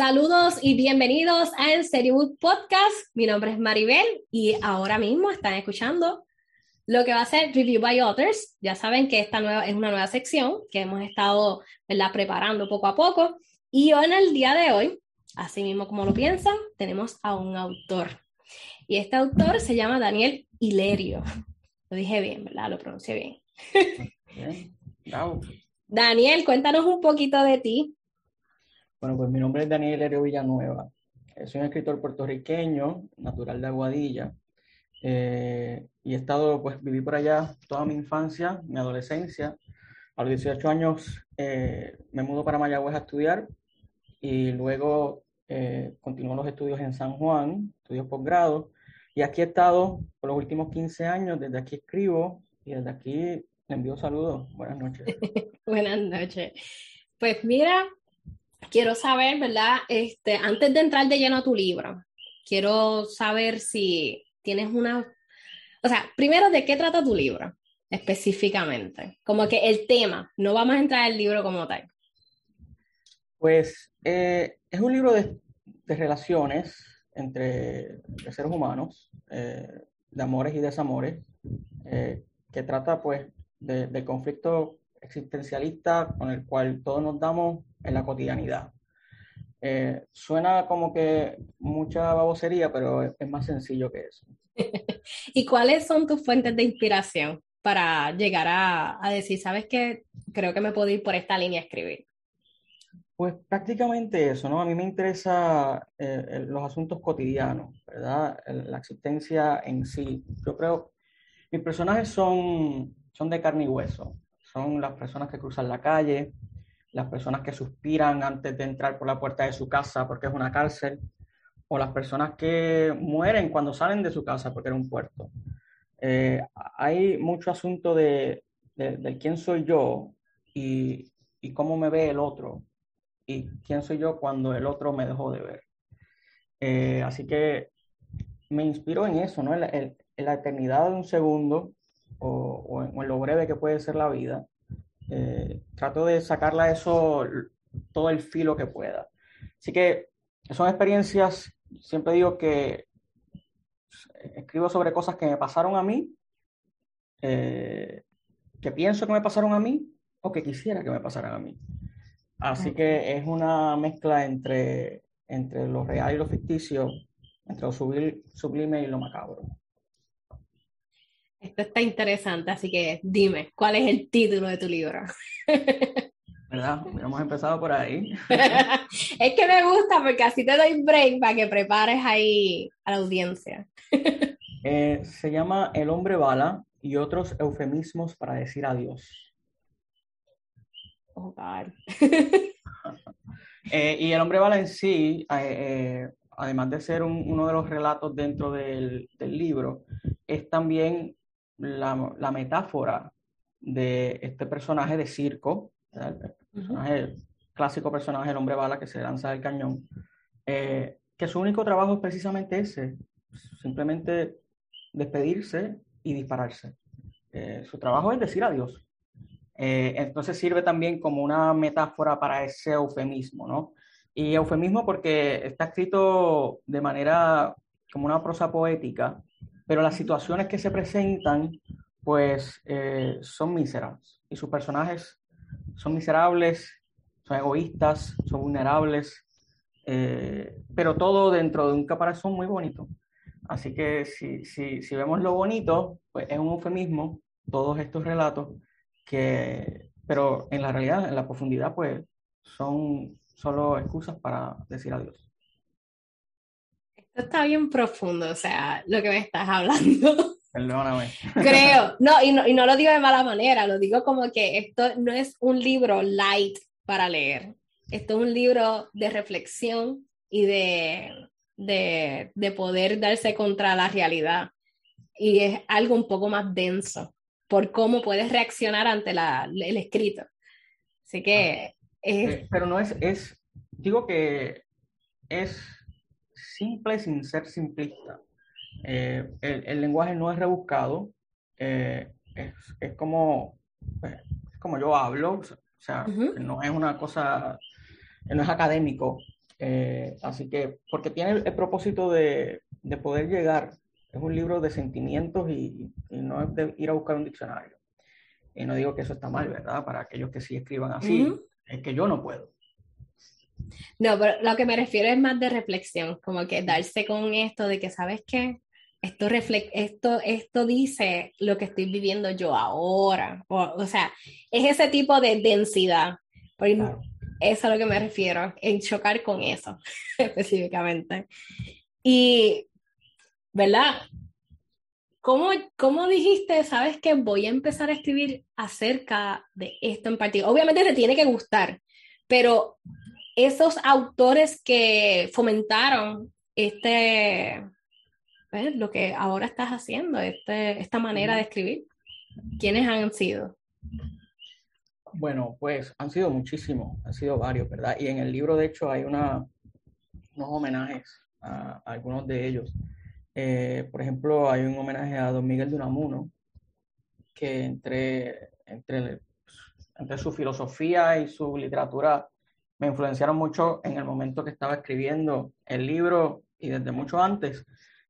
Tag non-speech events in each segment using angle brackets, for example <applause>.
Saludos y bienvenidos a En Serio Book Podcast. Mi nombre es Maribel y ahora mismo están escuchando lo que va a ser Review by Authors. Ya saben que esta nueva, es una nueva sección que hemos estado preparando poco a poco. Y hoy en el día de hoy, así mismo como lo piensan, tenemos a un autor. Y este autor se llama Daniel Hilerio. Lo dije bien, ¿verdad? Lo pronuncié bien. bien. Daniel, cuéntanos un poquito de ti. Bueno, pues mi nombre es Daniel Hilerio Villanueva. Soy un escritor puertorriqueño, natural de Aguadilla. Eh, y he estado, pues viví por allá toda mi infancia, mi adolescencia. A los 18 años eh, me mudo para Mayagüez a estudiar y luego eh, continuó los estudios en San Juan, estudios posgrado. Y aquí he estado por los últimos 15 años, desde aquí escribo y desde aquí le envío saludos. Buenas noches. <laughs> Buenas noches. Pues mira, quiero saber, ¿verdad? Este, antes de entrar de lleno a tu libro, quiero saber si tienes una, o sea, primero, ¿de qué trata tu libro específicamente? Como que el tema, no vamos a entrar al libro como tal. Pues eh, es un libro de, relaciones entre seres humanos, eh, de amores y desamores, eh, que trata pues del conflicto existencialista con el cual todos nos damos en la cotidianidad. Eh, suena como que mucha babosería, pero es, más sencillo que eso. <laughs> ¿Y cuáles son tus fuentes de inspiración para llegar a, a decir, sabes que creo que me puedo ir por esta línea a escribir? Pues prácticamente eso, ¿no? A mí me interesa eh, los asuntos cotidianos, ¿verdad? La existencia en sí. Yo creo, mis personajes son, son de carne y hueso. Son las personas que cruzan la calle, las personas que suspiran antes de entrar por la puerta de su casa porque es una cárcel, o las personas que mueren cuando salen de su casa porque era un puerto. Eh, hay mucho asunto de, de, quién soy yo y, y, cómo me ve el otro y quién soy yo cuando el otro me dejó de ver. Eh, así que me inspiro en eso, ¿no? En la, eternidad de un segundo o, o en lo breve que puede ser la vida eh, trato de sacarla eso todo el filo que pueda. Así que son experiencias, siempre digo que escribo sobre cosas que me pasaron a mí, eh, que pienso que me pasaron a mí o que quisiera que me pasaran a mí. Así que es una mezcla entre, entre lo real y lo ficticio, entre lo sublime y lo macabro. Esto está interesante, así que dime, ¿cuál es el título de tu libro? <laughs> ¿Verdad? Hemos empezado por ahí. <laughs> es que me gusta porque así te doy break para que prepares ahí a la audiencia. <laughs> Eh, se llama El hombre bala y otros eufemismos para decir adiós. Oh, God. Eh, y El hombre bala en sí, eh, además de ser uno de los relatos dentro del, del libro, es también la, metáfora de este personaje de circo, el, clásico personaje, del hombre bala que se lanza del cañón, eh, que su único trabajo es precisamente ese, simplemente despedirse y dispararse. Eh, su trabajo es decir adiós. Eh, entonces sirve también como una metáfora para ese eufemismo, ¿no? Y eufemismo porque está escrito de manera como una prosa poética, pero las situaciones que se presentan, pues, eh, son miserables. Y sus personajes son miserables, son egoístas, son vulnerables, eh, pero todo dentro de un caparazón muy bonito. Así que si, si, si vemos lo bonito, pues es un eufemismo todos estos relatos, que, pero en la realidad, en la profundidad, pues son solo excusas para decir adiós. Está bien profundo, o sea, lo que me estás hablando. <laughs> Perdóname. Creo, no y, no, y no lo digo de mala manera, lo digo como que esto no es un libro light para leer. esto es un libro de reflexión y de, de, de poder darse contra la realidad. Y es algo un poco más denso por cómo puedes reaccionar ante la, el escrito. Así que... Eh, pero no es, es, digo que es simple sin ser simplista. Eh, el, el, lenguaje no es rebuscado, eh, es, es, como, pues, es como yo hablo, o sea, no es una cosa, no es académico, eh, así que, porque tiene el, el propósito de, de, poder llegar, es un libro de sentimientos y, y, no es de ir a buscar un diccionario. Y no digo que eso está mal, ¿verdad? Para aquellos que sí escriban así, uh -huh. es que yo no puedo. No, pero lo que me refiero es más de reflexión, como que darse con esto de que, ¿sabes qué? Esto, esto, esto dice lo que estoy viviendo yo ahora. O, o sea, es ese tipo de densidad. Claro. Eso es a lo que me refiero, en chocar con eso <laughs> específicamente. Y, ¿verdad? ¿Cómo, ¿Cómo dijiste, sabes que voy a empezar a escribir acerca de esto en particular? Obviamente te tiene que gustar, pero esos autores que fomentaron este, lo que ahora estás haciendo, este, esta manera de escribir, ¿quiénes han sido? Bueno, pues han sido muchísimos, han sido varios, ¿verdad? Y en el libro, de hecho, hay una, unos homenajes a, a algunos de ellos. Eh, por ejemplo, hay un homenaje a don Miguel de Unamuno, que entre, entre, entre su filosofía y su literatura me influenciaron mucho en el momento que estaba escribiendo el libro y desde mucho antes.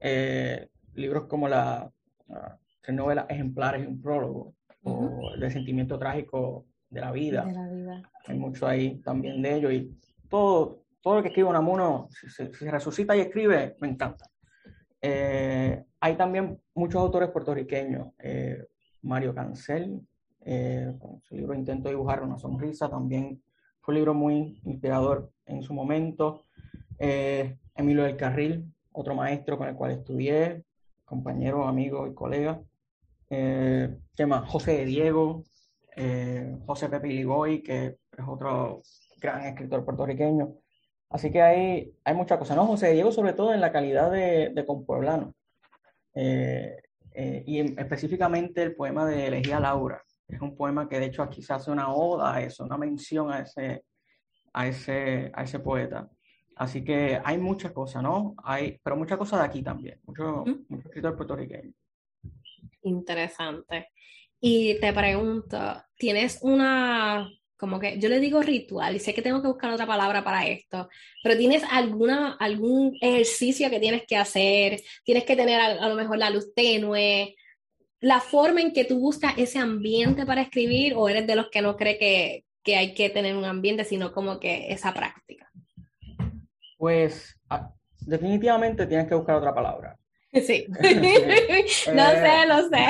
Eh, libros como la, la novela Ejemplares y un prólogo, uh -huh. o El de sentimiento trágico de la vida. De la vida. Hay mucho ahí también de ello. Y todo, todo lo que escribe Unamuno, si, si, si resucita y escribe, me encanta. Eh, hay también muchos autores puertorriqueños. Eh, Mario Cancel, eh, con su libro Intento dibujar una sonrisa, también fue un libro muy inspirador en su momento. Eh, Emilio del Carril, otro maestro con el cual estudié, compañero, amigo y colega. Eh, ¿Qué más? José de Diego, eh, José Pepe Ligoy, que es otro gran escritor puertorriqueño. Así que hay, hay muchas cosas, ¿no? José de Diego, sobre todo en la calidad de, de compueblano. Eh, eh, y específicamente el poema de Elegía Laura. Es un poema que de hecho aquí se hace una oda a eso, una mención a ese, a ese, a ese poeta. Así que hay muchas cosas, ¿no? Hay, pero muchas cosas de aquí también, mucho, ¿Mm? mucho escritor puertorriqueño. Interesante. Y te pregunto, ¿tienes una, como que yo le digo ritual y sé que tengo que buscar otra palabra para esto, pero tienes alguna, algún ejercicio que tienes que hacer, tienes que tener a, a lo mejor la luz tenue, la forma en que tú buscas ese ambiente para escribir o eres de los que no cree que, que hay que tener un ambiente, sino como que esa práctica? Pues definitivamente tienes que buscar otra palabra. <laughs> Sí, <laughs> <laughs> no eh, sé, lo sé.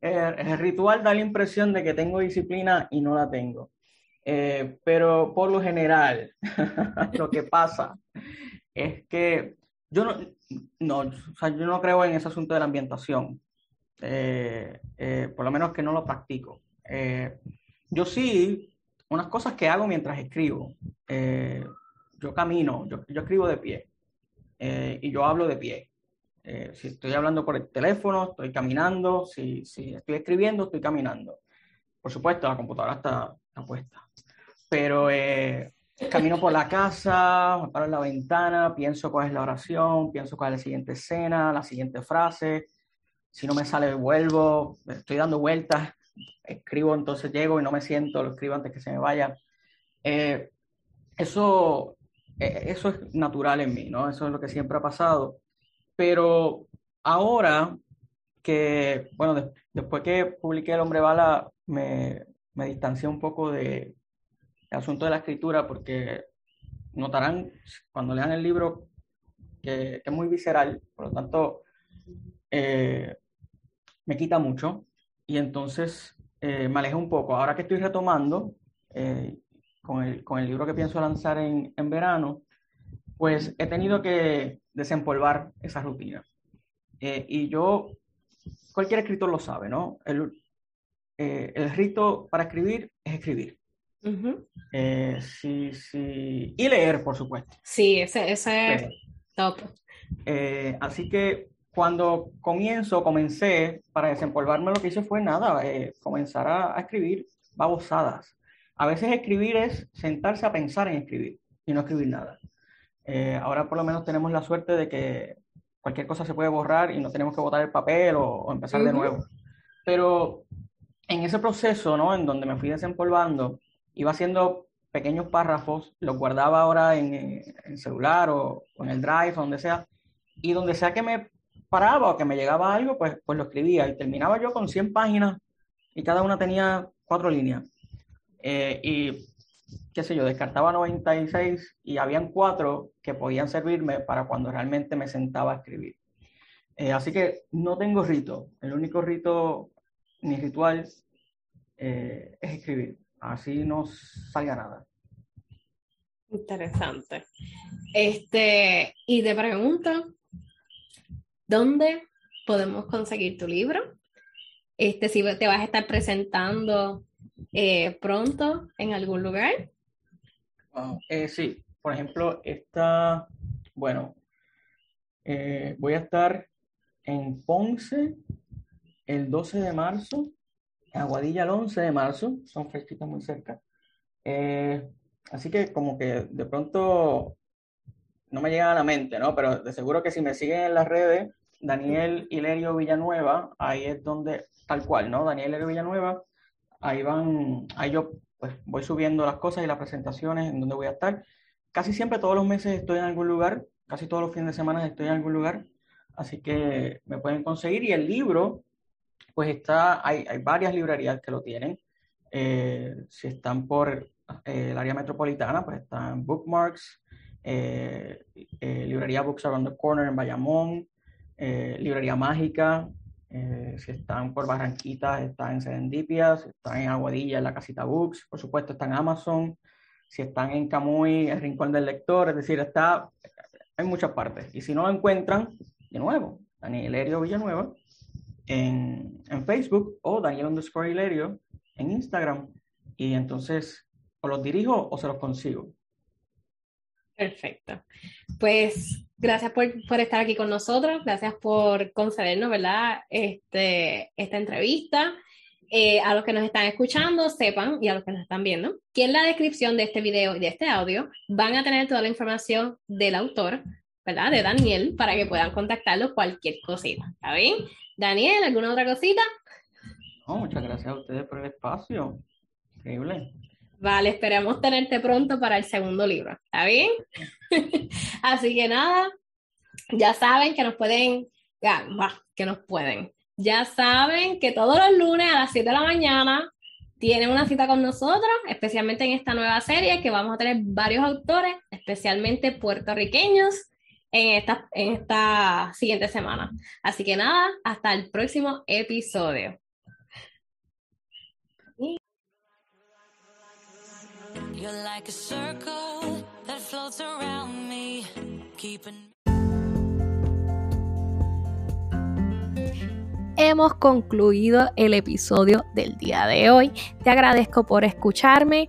el, el, ritual da la impresión de que tengo disciplina y no la tengo. Eh, pero por lo general, lo que pasa es que yo no, no, o sea, yo no creo en ese asunto de la ambientación, eh, eh, por lo menos que no lo practico. Eh, yo sí, unas cosas que hago mientras escribo, yo camino, yo, escribo de pie y yo hablo de pie. si estoy hablando por el teléfono, estoy caminando, si, si estoy escribiendo, estoy caminando. Por supuesto, la computadora está, está puesta. Pero camino por la casa, me paro en la ventana, pienso cuál es la oración, pienso cuál es la siguiente escena, la siguiente frase. Si no me sale, vuelvo, estoy dando vueltas, escribo, entonces llego y no me siento, lo escribo antes que se me vaya. Eh, eso, eh, eso es natural en mí, ¿no? Eso es lo que siempre ha pasado. Pero ahora que, bueno, de, después que publiqué El Hombre Bala, me, me distancié un poco de, el asunto de la escritura porque notarán cuando lean el libro que, que es muy visceral, por lo tanto eh, me quita mucho y entonces eh, me alejé un poco. Ahora que estoy retomando eh, con, el, con, el, libro que pienso lanzar en, en, verano, pues he tenido que desempolvar esa rutina. Eh, y yo, cualquier escritor lo sabe, ¿no? El, el rito para escribir es escribir Eh, sí, sí. Y leer, por supuesto. Sí, ese, es top. Eh, así que cuando comienzo, comencé, para desempolvarme, lo que hice fue nada, eh, comenzar a, a, escribir babosadas. A veces escribir es sentarse a pensar en escribir y no escribir nada. ahora por lo menos tenemos la suerte de que cualquier cosa se puede borrar y no tenemos que botar el papel o, empezar de nuevo. Pero en ese proceso, ¿no? En donde me fui desempolvando, iba haciendo pequeños párrafos, los guardaba ahora en, el celular o, en el drive o donde sea, y donde sea que me paraba o que me llegaba algo, pues, pues lo escribía y terminaba yo con 100 páginas y cada una tenía cuatro líneas. Eh, y qué sé yo, descartaba 96 y habían cuatro que podían servirme para cuando realmente me sentaba a escribir. Eh, así que no tengo rito. El único rito ni ritual eh, es escribir. Así no salga nada. Interesante. Este, y te pregunto, ¿dónde podemos conseguir tu libro? Este, si te vas a estar presentando eh, pronto en algún lugar. Eh, sí, por ejemplo, está, bueno, eh, voy a estar en Ponce el 12 de marzo, Aguadilla el 11 de marzo, son fechas muy cerca. Eh, así que como que de pronto no me llega a la mente, ¿no? Pero de seguro que si me siguen en las redes, Daniel Hilerio Villanueva, ahí es donde, tal cual, ¿no? Daniel Hilerio Villanueva, ahí van, ahí yo pues voy subiendo las cosas y las presentaciones en donde voy a estar. Casi siempre todos los meses estoy en algún lugar, casi todos los fines de semana estoy en algún lugar, así que me pueden conseguir. Y el libro, pues está, hay, varias librerías que lo tienen. Eh, si están por eh, el área metropolitana, pues están Bookmarks, eh, librería Books Around the Corner en Bayamón, librería Mágica, eh, si están por Barranquitas, están en Serendipia, si están en Aguadilla, en la Casita Books, por supuesto están en Amazon, si están en Camuy, el Rincón del Lector, es decir, está en muchas partes. Y si no lo encuentran, de nuevo, Daniel Hilerio Villanueva en, Facebook o Daniel underscore Hilerio en Instagram. Y entonces o los dirijo o se los consigo. Perfecto. Pues gracias por, estar aquí con nosotros, gracias por concedernos, ¿verdad? Este, esta entrevista. Eh, a los que nos están escuchando, sepan, y a los que nos están viendo, que en la descripción de este video y de este audio van a tener toda la información del autor, ¿verdad? De Daniel, para que puedan contactarlo cualquier cosita. ¿Está bien? Daniel, ¿alguna otra cosita? No, muchas gracias a ustedes por el espacio. Increíble. Vale, esperamos tenerte pronto para el segundo libro. ¿Está bien? <laughs> Así que nada, ya saben que nos pueden, ya, que nos pueden. Ya saben que todos los lunes a las 7 de la mañana tienen una cita con nosotros, especialmente en esta nueva serie que vamos a tener varios autores, especialmente puertorriqueños, en esta, en esta siguiente semana. Así que nada, hasta el próximo episodio. Hemos concluido el episodio del día de hoy. Te agradezco por escucharme.